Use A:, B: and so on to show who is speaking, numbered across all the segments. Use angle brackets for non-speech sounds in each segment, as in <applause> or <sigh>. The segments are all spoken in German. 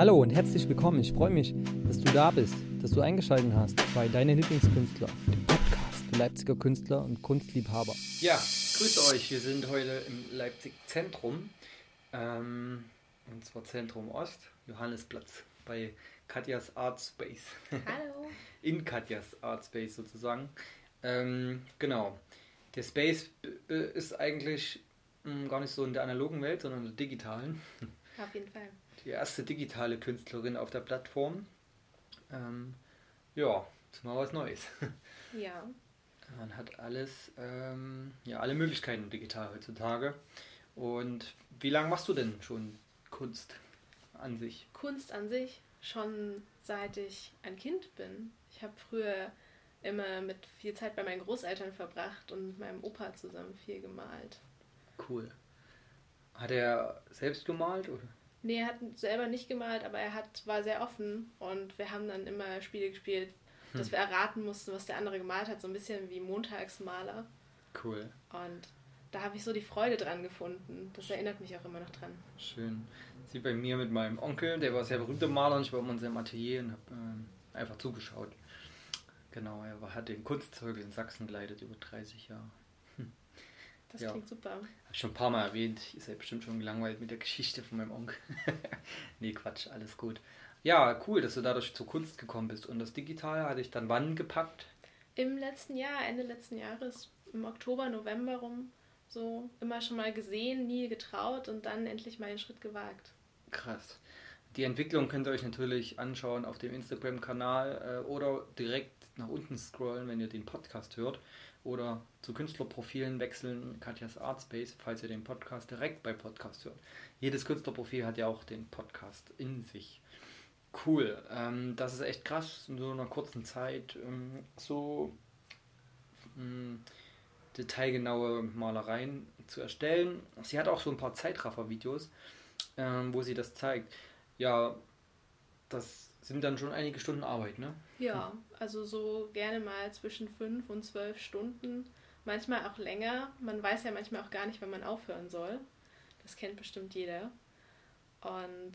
A: Hallo und herzlich willkommen. Ich freue mich, dass du da bist, dass du eingeschaltet hast bei Deine Lieblingskünstler, dem Podcast für Leipziger Künstler und Kunstliebhaber.
B: Ja, grüße euch. Wir sind heute im Leipzig Zentrum. Ähm, und zwar Zentrum Ost, Johannesplatz bei Katjas Art Space.
C: Hallo. <laughs>
B: In Katjas Art Space sozusagen. Ähm, genau. Der Space ist eigentlich mh, hm, gar nicht so in der analogen Welt, sondern in der digitalen.
C: Auf jeden Fall.
B: Die erste digitale Künstlerin auf der Plattform. Ähm, ja, ist mal was Neues.
C: Ja. <laughs>
B: Man hat alles, ähm, ja, alle Möglichkeiten digital heutzutage. Und wie lange machst du denn schon Kunst an sich?
C: Kunst an sich schon seit ich ein Kind bin. Ich habe früher immer mit viel Zeit bei meinen Großeltern verbracht und mit meinem Opa zusammen viel gemalt.
B: Cool. Hat er selbst gemalt? Oder?
C: Nee, er hat selber nicht gemalt, aber er hat, war sehr offen und wir haben dann immer Spiele gespielt, dass hm. wir erraten mussten, was der andere gemalt hat, so ein bisschen wie Montagsmaler.
B: Cool.
C: Und da habe ich so die Freude dran gefunden. Das erinnert mich auch immer noch dran.
B: Schön. Sie bei mir mit meinem Onkel, der war sehr berühmter Maler und ich war immer in seinem Atelier und habe äh, einfach zugeschaut. Genau, er hat den Kunstzirkel in Sachsen geleitet über 30 Jahre.
C: Das ja. klingt super. Habe
B: ich schon ein paar Mal erwähnt. Ist ja bestimmt schon gelangweilt mit der Geschichte von meinem Onkel. <laughs> nee, Quatsch, alles gut. Ja, cool, dass du dadurch zur Kunst gekommen bist. Und das Digitale hatte ich dann wann gepackt?
C: Im letzten Jahr, Ende letzten Jahres, im Oktober, November rum. So immer schon mal gesehen, nie getraut und dann endlich mal den Schritt gewagt.
B: Krass. Die Entwicklung könnt ihr euch natürlich anschauen auf dem Instagram-Kanal äh, oder direkt nach unten scrollen, wenn ihr den Podcast hört oder zu Künstlerprofilen wechseln, Katjas Artspace, falls ihr den Podcast direkt bei Podcast hört. Jedes Künstlerprofil hat ja auch den Podcast in sich. Cool, ähm, das ist echt krass, in so einer kurzen Zeit ähm, so ähm, detailgenaue Malereien zu erstellen. Sie hat auch so ein paar Zeitraffer-Videos, ähm, wo sie das zeigt. Ja, das sind dann schon einige Stunden Arbeit, ne?
C: Ja, also so gerne mal zwischen fünf und zwölf Stunden, manchmal auch länger. Man weiß ja manchmal auch gar nicht, wann man aufhören soll. Das kennt bestimmt jeder. Und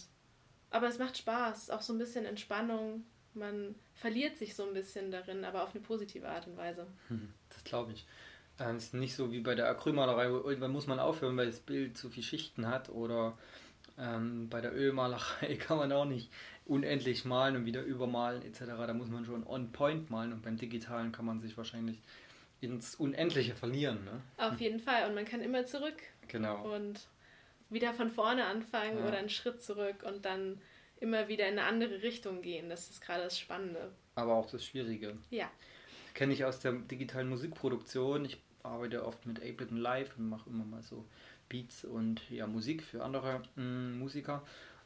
C: aber es macht Spaß, auch so ein bisschen Entspannung. Man verliert sich so ein bisschen darin, aber auf eine positive Art und Weise.
B: Das glaube ich. Es ist nicht so wie bei der Acrylmalerei, wo irgendwann muss man aufhören, weil das Bild zu viel Schichten hat oder ähm, bei der Ölmalerei <laughs> kann man auch nicht unendlich malen und wieder übermalen etc. Da muss man schon on point malen und beim Digitalen kann man sich wahrscheinlich ins Unendliche verlieren. Ne?
C: Auf jeden Fall und man kann immer zurück.
B: Genau.
C: Und wieder von vorne anfangen ja. oder einen Schritt zurück und dann immer wieder in eine andere Richtung gehen. Das ist gerade das Spannende.
B: Aber auch das Schwierige.
C: Ja.
B: Kenne ich aus der digitalen Musikproduktion. Ich arbeite oft mit Ableton Live und mache immer mal so Beats und ja, Musik für andere mh, mm, Musiker.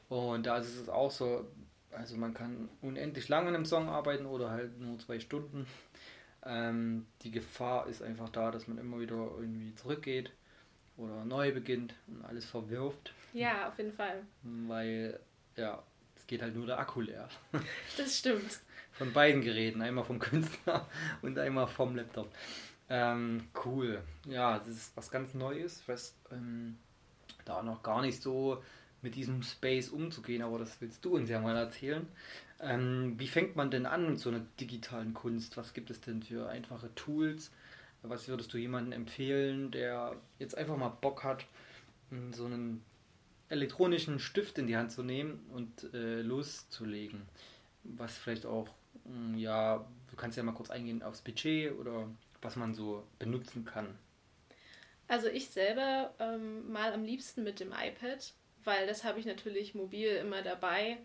B: Und da ist es auch so, also man kann unendlich lange an einem Song arbeiten oder halt nur zwei Stunden. <laughs> Ähm, die Gefahr ist einfach da, dass man immer wieder irgendwie zurückgeht oder neu beginnt und alles verwirft.
C: Ja, auf jeden Fall.
B: Weil, ja, es geht halt nur der Akku leer.
C: Das stimmt. <laughs>
B: Von beiden Geräten, einmal vom Künstler <laughs> und einmal vom Laptop. Ähm, cool. Ja, das ist was ganz Neues, was ähm, da noch gar nicht so mit diesem Space umzugehen, aber das willst du uns ja mal erzählen. Ähm, wie fängt man denn an mit so einer digitalen Kunst? Was gibt es denn für einfache Tools? Was würdest du jemandem empfehlen, der jetzt einfach mal Bock hat, so einen elektronischen Stift in die Hand zu nehmen und äh, loszulegen? Was vielleicht auch, ja, du kannst ja mal kurz eingehen aufs Budget oder was man so benutzen kann.
C: Also ich selber ähm, mal am liebsten mit dem iPad, weil das habe ich natürlich mobil immer dabei.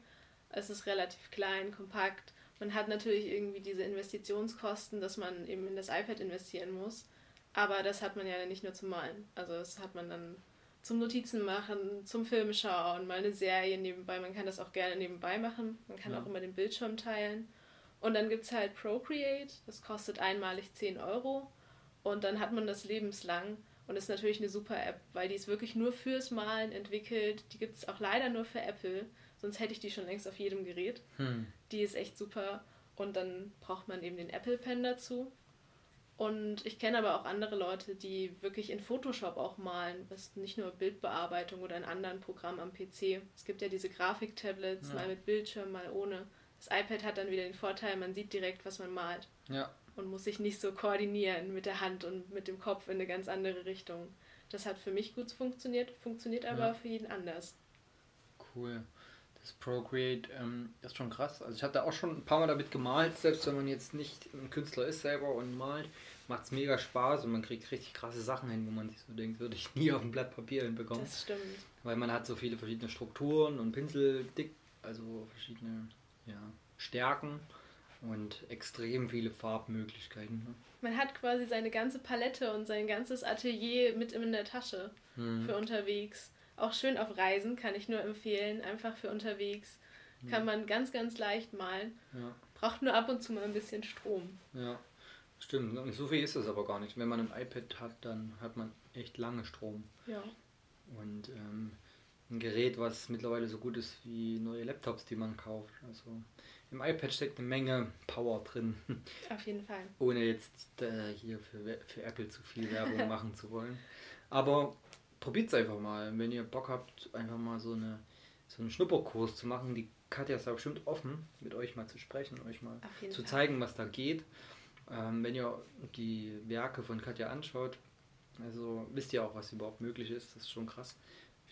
C: Es ist relativ klein, kompakt. Man hat natürlich irgendwie diese Investitionskosten, dass man eben in das iPad investieren muss. Aber das hat man ja nicht nur zum Malen. Also das hat man dann zum Notizen machen, zum Film schauen, mal eine Serie nebenbei. Man kann das auch gerne nebenbei machen. Man kann ja. auch immer den Bildschirm teilen. Und dann gibt es halt Procreate, das kostet einmalig 10 Euro. Und dann hat man das lebenslang. Und ist natürlich eine super App, weil die ist wirklich nur fürs Malen entwickelt. Die gibt es auch leider nur für Apple, sonst hätte ich die schon längst auf jedem Gerät. Hm. Die ist echt super. Und dann braucht man eben den Apple Pen dazu. Und ich kenne aber auch andere Leute, die wirklich in Photoshop auch malen, was nicht nur Bildbearbeitung oder in anderen Programmen am PC. Es gibt ja diese Grafiktablets, ja. mal mit Bildschirm, mal ohne. Das iPad hat dann wieder den Vorteil, man sieht direkt, was man malt.
B: Ja.
C: Und muss sich nicht so koordinieren mit der Hand und mit dem Kopf in eine ganz andere Richtung. Das hat für mich gut funktioniert, funktioniert aber ja. für jeden anders.
B: Cool. Das Procreate ähm, ist schon krass. Also ich habe da auch schon ein paar Mal damit gemalt, selbst wenn man jetzt nicht ein Künstler ist selber und malt, macht es mega Spaß und man kriegt richtig krasse Sachen hin, wo man sich so denkt, würde ich nie auf ein Blatt Papier hinbekommen.
C: Das stimmt.
B: Weil man hat so viele verschiedene Strukturen und Pinseldick, also verschiedene ja, Stärken und extrem viele Farbmöglichkeiten. Ne?
C: Man hat quasi seine ganze Palette und sein ganzes Atelier mit in der Tasche hm. für unterwegs. Auch schön auf Reisen, kann ich nur empfehlen. Einfach für unterwegs. Kann hm. man ganz, ganz leicht malen.
B: Ja.
C: Braucht nur ab und zu mal ein bisschen Strom.
B: Ja, stimmt. Und so viel ist es aber gar nicht. Wenn man ein iPad hat, dann hat man echt lange Strom.
C: Ja.
B: Und ähm, ein Gerät, was mittlerweile so gut ist wie neue Laptops, die man kauft. Also im iPad steckt eine Menge Power drin. <laughs>
C: Auf jeden Fall.
B: Ohne jetzt äh, hier für, für Apple zu viel Werbung <laughs> machen zu wollen. Aber probiert es einfach mal. Wenn ihr Bock habt, einfach mal so, eine, so einen Schnupperkurs zu machen. Die Katja ist da bestimmt offen, mit euch mal zu sprechen, euch mal zu Fall. zeigen, was da geht. Ähm, wenn ihr die Werke von Katja anschaut, also wisst ihr auch, was überhaupt möglich ist. Das ist schon krass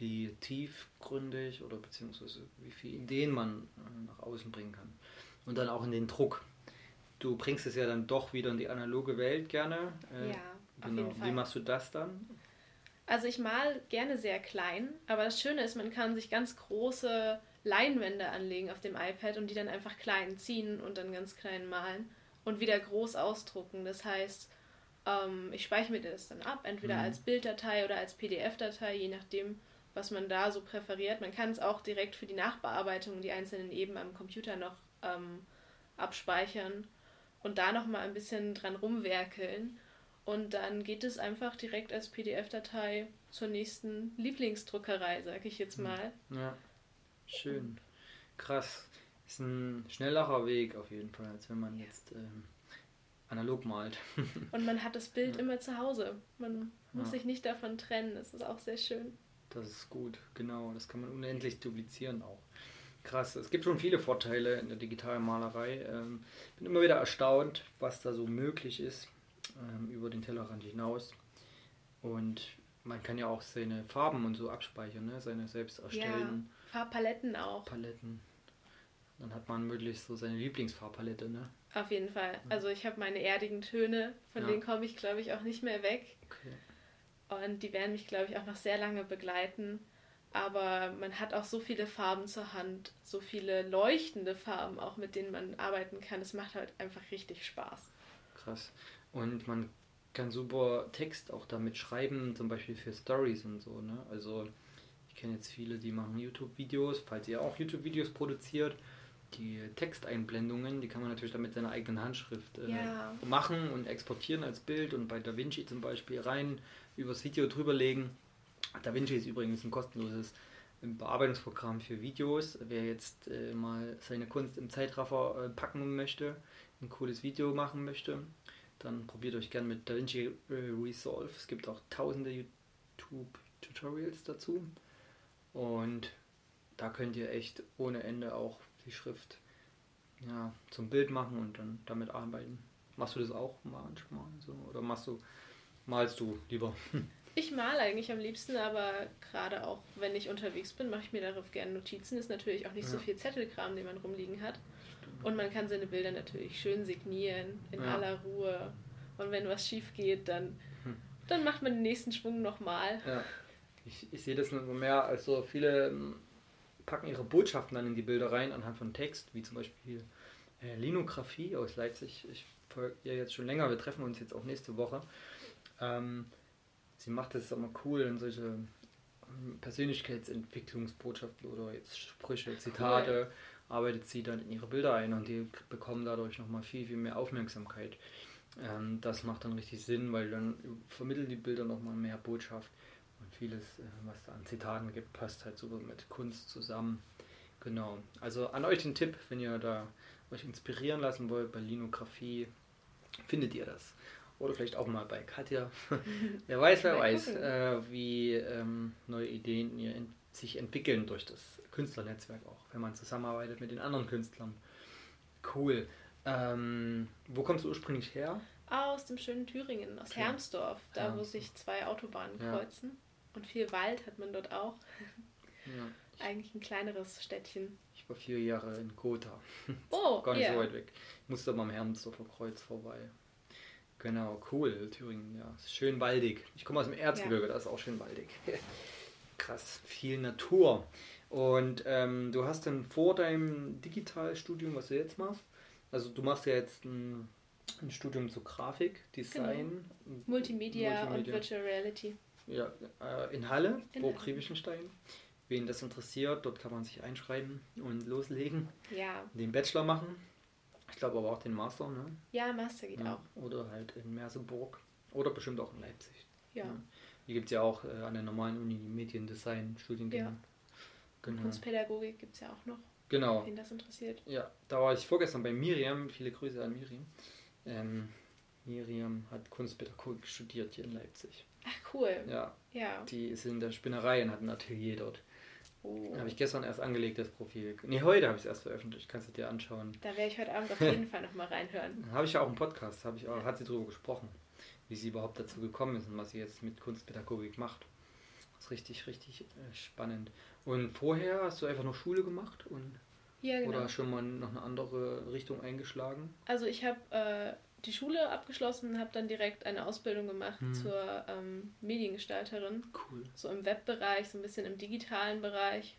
B: wie tiefgründig oder beziehungsweise wie viele Ideen man äh, nach außen bringen kann. Und dann auch in den Druck. Du bringst es ja dann doch wieder in die analoge Welt gerne.
C: Äh, ja,
B: auf genau. jeden Fall. Wie machst du das dann?
C: Also ich mal gerne sehr klein, aber das Schöne ist, man kann sich ganz große Leinwände anlegen auf dem iPad und die dann einfach klein ziehen und dann ganz klein malen und wieder groß ausdrucken. Das heißt, ähm, ich speichere mir das dann ab, entweder mhm. als Bilddatei oder als PDF-Datei, je nachdem, was man da so präferiert. Man kann es auch direkt für die Nachbearbeitung die einzelnen Eben am Computer noch ähm, abspeichern und da nochmal ein bisschen dran rumwerkeln. Und dann geht es einfach direkt als PDF-Datei zur nächsten Lieblingsdruckerei, sag ich jetzt mal.
B: Ja, schön. Krass. Ist ein schnellerer Weg auf jeden Fall, als wenn man jetzt ähm, analog malt. <laughs>
C: Und man hat das Bild ja. immer zu Hause. Man muss ja. sich nicht davon trennen. Das ist auch sehr schön.
B: Das ist gut, genau. Das kann man unendlich duplizieren auch. Krass, es gibt schon viele Vorteile in der digitalen Malerei. Ähm, bin immer wieder erstaunt, was da so möglich ist ähm, über den Tellerrand hinaus. Und man kann ja auch seine Farben und so abspeichern, ne? seine selbst erstellen.
C: Ja, Farbpaletten auch.
B: Paletten. Dann hat man möglichst so seine Lieblingsfarbpalette, ne?
C: Auf jeden Fall. Also ich habe meine erdigen Töne, von ja. denen komme ich, glaube ich, auch nicht mehr weg.
B: Okay.
C: Und die werden mich, glaube ich, auch noch sehr lange begleiten. Aber man hat auch so viele Farben zur Hand, so viele leuchtende Farben, auch mit denen man arbeiten kann. Es macht halt einfach richtig Spaß.
B: Krass. Und man kann super Text auch damit schreiben, zum Beispiel für Stories und so. Ne? Also ich kenne jetzt viele, die machen YouTube-Videos, falls ihr auch YouTube-Videos produziert. Die Texteinblendungen, die kann man natürlich dann mit seiner eigenen Handschrift äh,
C: ja.
B: machen und exportieren als Bild und bei DaVinci zum Beispiel rein übers Video drüber legen. DaVinci ist übrigens ein kostenloses Bearbeitungsprogramm für Videos. Wer jetzt äh, mal seine Kunst im Zeitraffer äh, packen möchte, ein cooles Video machen möchte, dann probiert euch gerne mit DaVinci äh, Resolve. Es gibt auch tausende YouTube-Tutorials dazu. Und da könnt ihr echt ohne Ende auch die Schrift ja, zum Bild machen und dann damit arbeiten. Machst du das auch manchmal so? Oder machst du malst du lieber? <laughs>
C: Ich male eigentlich am liebsten, aber gerade auch wenn ich unterwegs bin, mache ich mir darauf gerne Notizen. Ist natürlich auch nicht ja. so viel Zettelkram, den man rumliegen hat. Stimmt. Und man kann seine Bilder natürlich schön signieren, in ja. aller Ruhe. Und wenn was schief geht, dann, hm. dann macht man den nächsten Schwung nochmal.
B: Ja. Ich, ich sehe das immer mehr. Also viele ähm, packen ihre Botschaften dann in die Bilder rein anhand von Text, wie zum Beispiel äh, Linografie aus Leipzig. Ich folge ihr jetzt schon länger. Wir treffen uns jetzt auch nächste Woche. Ähm, sie macht es immer cool in solche ähm, Persönlichkeitsentwicklungsbotschaften oder jetzt Sprüche, Zitate, cool. arbeitet sie dann in ihre Bilder ein und die bekommen dadurch nochmal viel, viel mehr Aufmerksamkeit. Ähm, das macht dann richtig Sinn, weil dann vermitteln die Bilder nochmal mehr Botschaft und vieles, äh, was da an Zitaten gibt, passt halt super mit Kunst zusammen. Genau. Also an euch den Tipp, wenn ihr da euch inspirieren lassen wollt bei Linografie, findet ihr das. Oder vielleicht auch mal bei Katja. <laughs> wer weiß, wer weiß, äh, wie ähm, neue Ideen ihr in, sich entwickeln durch das Künstlernetzwerk auch, wenn man zusammenarbeitet mit den anderen Künstlern. Cool. Ähm, wo kommst du ursprünglich her?
C: Aus dem schönen Thüringen, aus
B: Okay.
C: Hermsdorf, da wo
B: Hermsdorf.
C: sich zwei Autobahnen
B: Ja.
C: kreuzen. Und viel Wald hat man dort auch.
B: Ja, <laughs>
C: Eigentlich ein kleineres Städtchen.
B: ich war vier Jahre in Gotha.
C: Oh, <laughs>
B: Gar nicht
C: ja.
B: so weit weg. Ich musste aber am Hermsdorfer Kreuz vorbei. Genau, cool, Thüringen, ja. Schön waldig. Ich komme aus dem Erzgebirge, da ist auch schön waldig. <laughs> Krass, viel Natur. Und ähm, du hast dann vor deinem Digitalstudium, was du jetzt machst, also du machst ja jetzt ein, ein Studium zu Grafik, Design,
C: Multimedia, und
B: Multimedia.
C: Virtual Reality.
B: Ja, äh, in Halle,
C: In
B: Burg. Grievenstein. Wen das interessiert, dort kann man sich einschreiben und loslegen,
C: Ja,
B: den Bachelor machen. Ich glaube aber auch den Master, ne?
C: ja, Master geht
B: Ja,
C: auch.
B: oder halt in Merseburg. Oder bestimmt auch in Leipzig.
C: Ja.
B: Hier gibt es ja auch äh, an der normalen Uni die Mediendesign-Studiengänge.
C: Ja.
B: Genau.
C: Kunstpädagogik gibt es ja auch noch,
B: genau.
C: wen das interessiert.
B: Ja, da war ich vorgestern bei Miriam. Viele Grüße an Miriam. Ähm, Miriam hat Kunstpädagogik studiert hier in Leipzig.
C: Ach, cool.
B: Ja,
C: Ja.
B: die ist in der Spinnerei und hat ein Atelier dort.
C: Oh.
B: Habe ich gestern erst angelegt, das Profil. Nee, heute habe ich es erst veröffentlicht. Kannst du dir anschauen.
C: Da werde ich heute Abend auf jeden Fall nochmal reinhören. <laughs>
B: Habe ich ja auch im Podcast, habe ich auch, hat sie darüber gesprochen, wie sie überhaupt dazu gekommen ist und was sie jetzt mit Kunstpädagogik macht. Das ist richtig, richtig äh, spannend. Und vorher hast du einfach noch Schule gemacht und
C: Ja, genau.
B: oder schon mal noch eine andere Richtung eingeschlagen?
C: Also ich habe äh, die Schule abgeschlossen, habe dann direkt eine Ausbildung gemacht
B: Hm.
C: zur ähm, Mediengestalterin,
B: Cool.
C: so im Webbereich, so ein bisschen im digitalen Bereich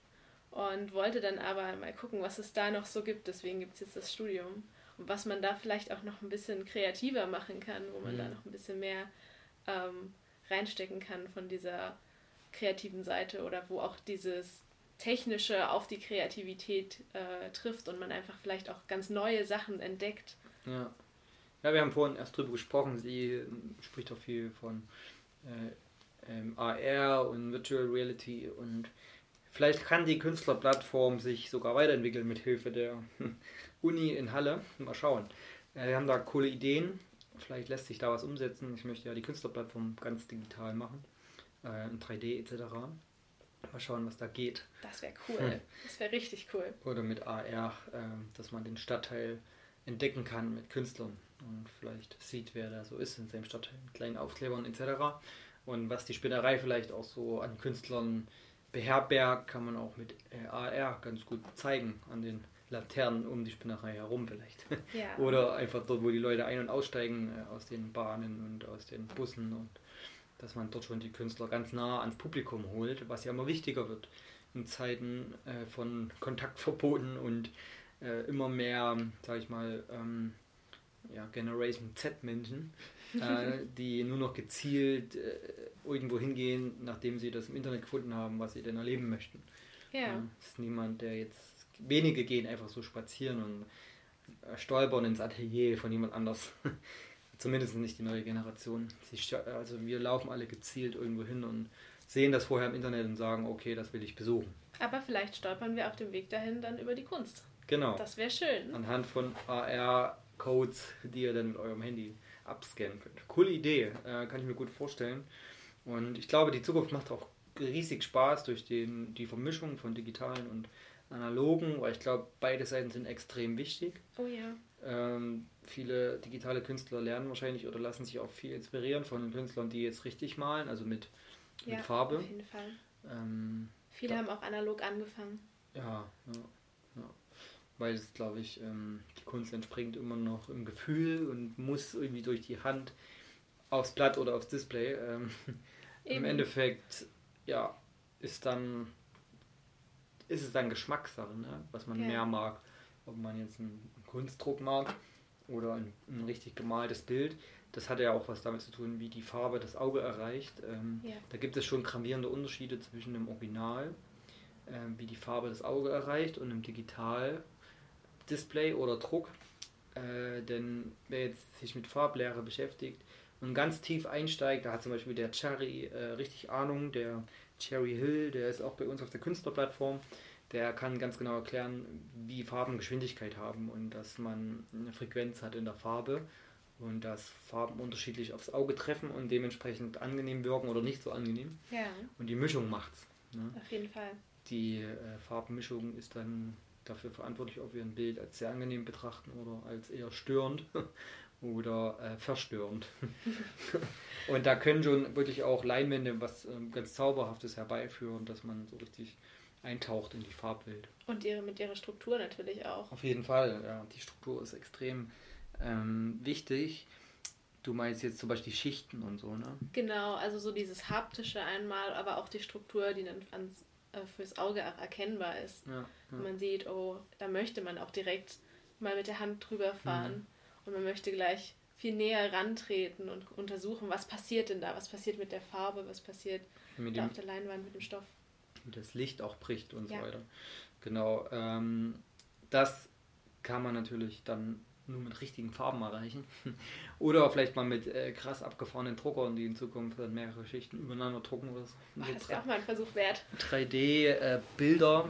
C: und wollte dann aber mal gucken, was es da noch so gibt. Deswegen gibt es jetzt das Studium und was man da vielleicht auch noch ein bisschen kreativer machen kann, wo man
B: Hm.
C: da noch ein bisschen mehr ähm, reinstecken kann von dieser kreativen Seite oder wo auch dieses Technische auf die Kreativität äh, trifft und man einfach vielleicht auch ganz neue Sachen entdeckt.
B: Ja. Ja, wir haben vorhin erst drüber gesprochen. Sie ähm, spricht auch viel von äh, ähm, AR und Virtual Reality und vielleicht kann die Künstlerplattform sich sogar weiterentwickeln mit Hilfe der <laughs> Uni in Halle. Mal schauen. Äh, wir haben da coole Ideen. Vielleicht lässt sich da was umsetzen. Ich möchte ja die Künstlerplattform ganz digital machen, äh, in 3D etc. Mal schauen, was da geht.
C: Das wäre cool.
B: Hm.
C: Das wäre richtig cool.
B: Oder mit AR, ähm, dass man den Stadtteil entdecken kann mit Künstlern und vielleicht sieht, wer da so ist in seinem Stadtteil mit kleinen Aufklebern etc. Und was die Spinnerei vielleicht auch so an Künstlern beherbergt, kann man auch mit äh, AR ganz gut zeigen an den Laternen um die Spinnerei herum vielleicht. <laughs>
C: Ja.
B: Oder einfach dort, wo die Leute ein- und aussteigen äh, aus den Bahnen und aus den Bussen und dass man dort schon die Künstler ganz nah ans Publikum holt, was ja immer wichtiger wird in Zeiten äh, von Kontaktverboten und äh, immer mehr, sag ich mal, ähm, ja, Generation Z-Menschen, <laughs> äh, die nur noch gezielt äh, irgendwo hingehen, nachdem sie das im Internet gefunden haben, was sie denn erleben möchten.
C: ja.
B: Es ist niemand, der jetzt. Wenige gehen einfach so spazieren und äh, stolpern ins Atelier von jemand anders. <laughs> Zumindest nicht die neue Generation. Sie, also wir laufen alle gezielt irgendwo hin und sehen das vorher im Internet und sagen, okay, das will ich besuchen.
C: Aber vielleicht stolpern wir auf dem Weg dahin dann über die Kunst.
B: Genau.
C: Das wäre schön.
B: Anhand von AR-Codes, die ihr dann mit eurem Handy abscannen könnt. Coole Idee, äh, kann ich mir gut vorstellen. Und ich glaube, die Zukunft macht auch riesig Spaß durch den, die Vermischung von digitalen und analogen, weil ich glaube, beide Seiten sind extrem wichtig.
C: Oh ja.
B: Ähm, viele digitale Künstler lernen wahrscheinlich oder lassen sich auch viel inspirieren von den Künstlern, die jetzt richtig malen, also mit, mit
C: Ja,
B: Farbe.
C: auf jeden Fall.
B: Ähm,
C: Viele
B: Ja.
C: haben auch analog angefangen.
B: ja, ja, ja. Weil es, glaube ich, ähm, die Kunst entspringt immer noch im Gefühl und muss irgendwie durch die Hand aufs Blatt oder aufs Display. Ähm, <laughs> Im. Endeffekt, ja, ist dann ist es dann Geschmackssache, ne? was man
C: Ja.
B: mehr mag. Ob man jetzt einen Kunstdruck mag oder ein, ein richtig gemaltes Bild. Das hat ja auch was damit zu tun, wie die Farbe das Auge erreicht. Ähm,
C: Ja.
B: Da gibt es schon gravierende Unterschiede zwischen dem Original, ähm, wie die Farbe das Auge erreicht, und einem Digital-Display oder Druck. Äh, denn wer jetzt sich mit Farblehre beschäftigt und ganz tief einsteigt, da hat zum Beispiel der Cherry äh, richtig Ahnung, der Cherry Hill, der ist auch bei uns auf der Künstlerplattform, der kann ganz genau erklären, wie Farben Geschwindigkeit haben und dass man eine Frequenz hat in der Farbe und dass Farben unterschiedlich aufs Auge treffen und dementsprechend angenehm wirken oder nicht so angenehm.
C: Ja,
B: Und die Mischung macht's. Ne?
C: auf jeden Fall.
B: Die äh, Farbmischung ist dann dafür verantwortlich, ob wir ein Bild als sehr angenehm betrachten oder als eher störend <laughs> oder äh, verstörend. <laughs> und da können schon wirklich auch Leinwände was ähm, ganz Zauberhaftes herbeiführen, dass man so richtig eintaucht in die Farbwelt.
C: Und ihre, mit ihrer Struktur natürlich auch.
B: Auf jeden Fall, ja. Die Struktur ist extrem ähm, wichtig. Du meinst jetzt zum Beispiel die Schichten und so, ne?
C: Genau, also so dieses haptische einmal, aber auch die Struktur, die dann ans, fürs Auge auch erkennbar ist.
B: Ja, ja.
C: man sieht, oh, da möchte man auch direkt mal mit der Hand drüber fahren. Und man möchte gleich viel näher rantreten und untersuchen, was passiert denn da, was passiert mit der Farbe, was passiert
B: Mit
C: da
B: dem,
C: auf der Leinwand mit dem Stoff.
B: wie das Licht auch bricht und
C: Ja.
B: so weiter. Genau. Ähm, das kann man natürlich dann nur mit richtigen Farben erreichen. <laughs> Oder vielleicht mal mit äh, krass abgefahrenen Druckern, die in Zukunft dann mehrere Schichten übereinander drucken oder so.
C: Ach, das wäre auch mal ein Versuch wert.
B: 3D-Bilder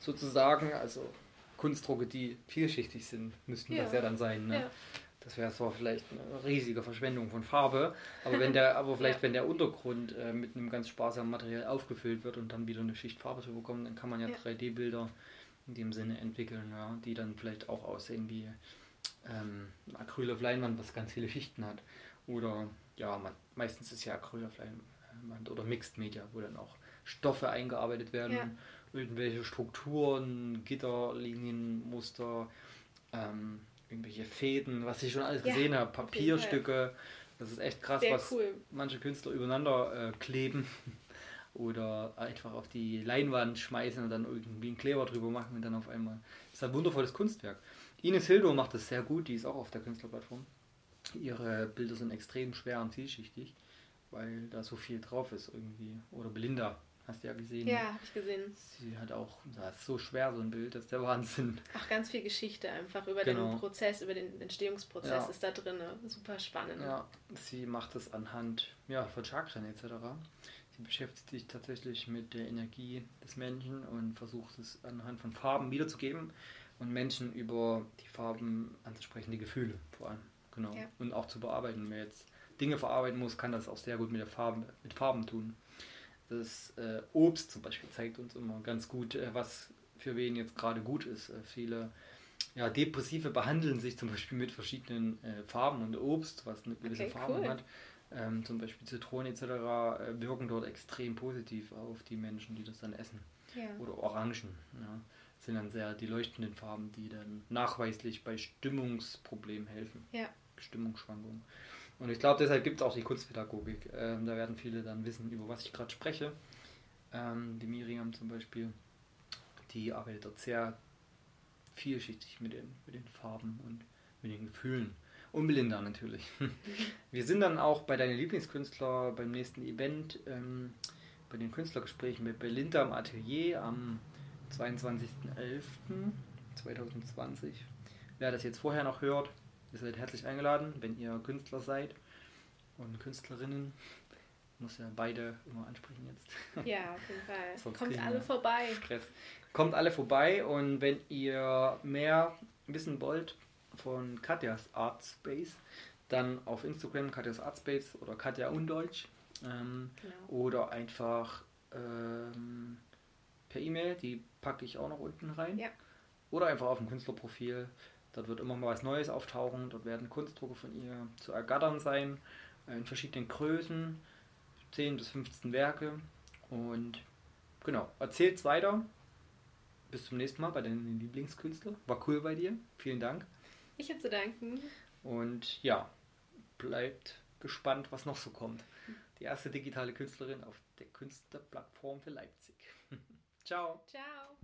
B: sozusagen, also Kunstdrucke, die vielschichtig sind, müssten
C: Ja.
B: das ja dann sein. Ne?
C: Ja.
B: Das wäre zwar vielleicht eine riesige Verschwendung von Farbe, aber wenn der, aber <laughs> vielleicht
C: Ja.
B: wenn der Untergrund äh, mit einem ganz sparsamen Material aufgefüllt wird und dann wieder eine Schicht Farbe drüber kommt, dann kann man ja,
C: Ja.
B: 3D-Bilder in dem Sinne entwickeln, die dann vielleicht auch aussehen wie ähm, Acryl auf Leinwand, was ganz viele Schichten hat. Oder ja, man, meistens ist ja Acryl auf Leinwand oder Mixed Media, wo dann auch Stoffe eingearbeitet werden,
C: Ja.
B: irgendwelche Strukturen, Gitterlinien, Muster, ähm, irgendwelche Fäden, was ich schon alles
C: Ja,
B: gesehen habe. Papierstücke. Das ist echt krass,
C: Sehr
B: was
C: cool.
B: manche Künstler übereinander äh, kleben <laughs> oder einfach auf die Leinwand schmeißen und dann irgendwie einen Kleber drüber machen und dann auf einmal. Das ist ein wundervolles Kunstwerk. Ines Hildo macht das sehr gut, die ist auch auf der Künstlerplattform. Ihre Bilder sind extrem schwer und vielschichtig, weil da so viel drauf ist irgendwie. Oder Belinda, hast du ja gesehen.
C: Ja, habe ich gesehen.
B: Sie hat auch, das ist so schwer so ein Bild, das ist der Wahnsinn.
C: Auch ganz viel Geschichte einfach über
B: Genau.
C: den Prozess, über den Entstehungsprozess
B: Ja.
C: ist da drin. Super spannend.
B: Ja, sie macht es anhand ja, von Chakren etc. Sie beschäftigt sich tatsächlich mit der Energie des Menschen und versucht es anhand von Farben wiederzugeben und Menschen über die Farben anzusprechen, die Gefühle vor allem. Genau.
C: Ja.
B: Und auch zu bearbeiten. Wer jetzt Dinge verarbeiten muss, kann das auch sehr gut mit, der Farben, mit Farben tun. Das äh, Obst zum Beispiel zeigt uns immer ganz gut, äh, was für wen jetzt gerade gut ist. Äh, viele ja, Depressive behandeln sich zum Beispiel mit verschiedenen äh, Farben und Obst, was eine gewisse
C: Okay,
B: Farbe
C: cool.
B: hat. Ähm, zum Beispiel Zitronen etc. Äh, wirken dort extrem positiv auf die Menschen, die das dann essen.
C: Ja.
B: Oder Orangen. Ja. Sind dann sehr die leuchtenden Farben, die dann nachweislich bei Stimmungsproblemen helfen.
C: Ja.
B: Stimmungsschwankungen. Und ich glaube, deshalb gibt es auch die Kunstpädagogik. Ähm, da werden viele dann wissen, über was ich gerade spreche. Ähm, die Miriam zum Beispiel, die arbeitet dort sehr vielschichtig mit den, mit den Farben und mit den Gefühlen. Und Belinda natürlich. <laughs> Wir sind dann auch bei deinen Lieblingskünstler beim nächsten Event, ähm, bei den Künstlergesprächen mit Belinda im Atelier am 22.11.2020. Wer das jetzt vorher noch hört, ihr seid herzlich eingeladen, wenn ihr Künstler seid und Künstlerinnen. Ich muss ja beide immer ansprechen jetzt. <laughs>
C: ja, auf jeden Fall. <laughs> Kommt alle vorbei.
B: Stress. Kommt alle vorbei und wenn ihr mehr wissen wollt von Katjas Art Space, dann auf Instagram Katjas Art Space oder Katja Undeutsch ähm,
C: Genau.
B: oder einfach ähm, per E-Mail, die packe ich auch noch unten rein.
C: Ja.
B: Oder einfach auf dem Künstlerprofil. Dort wird immer mal was Neues auftauchen. Dort werden Kunstdrucke von ihr zu ergattern sein, äh, in verschiedenen Größen, 10 bis 15 Werke. Und genau, erzählt's weiter. Bis zum nächsten Mal bei deinen Lieblingskünstler. War cool bei dir. Vielen Dank.
C: Ich habe zu danken.
B: Und ja, bleibt gespannt, was noch so kommt. Die erste digitale Künstlerin auf der Künstlerplattform für Leipzig. Ciao.
C: Ciao.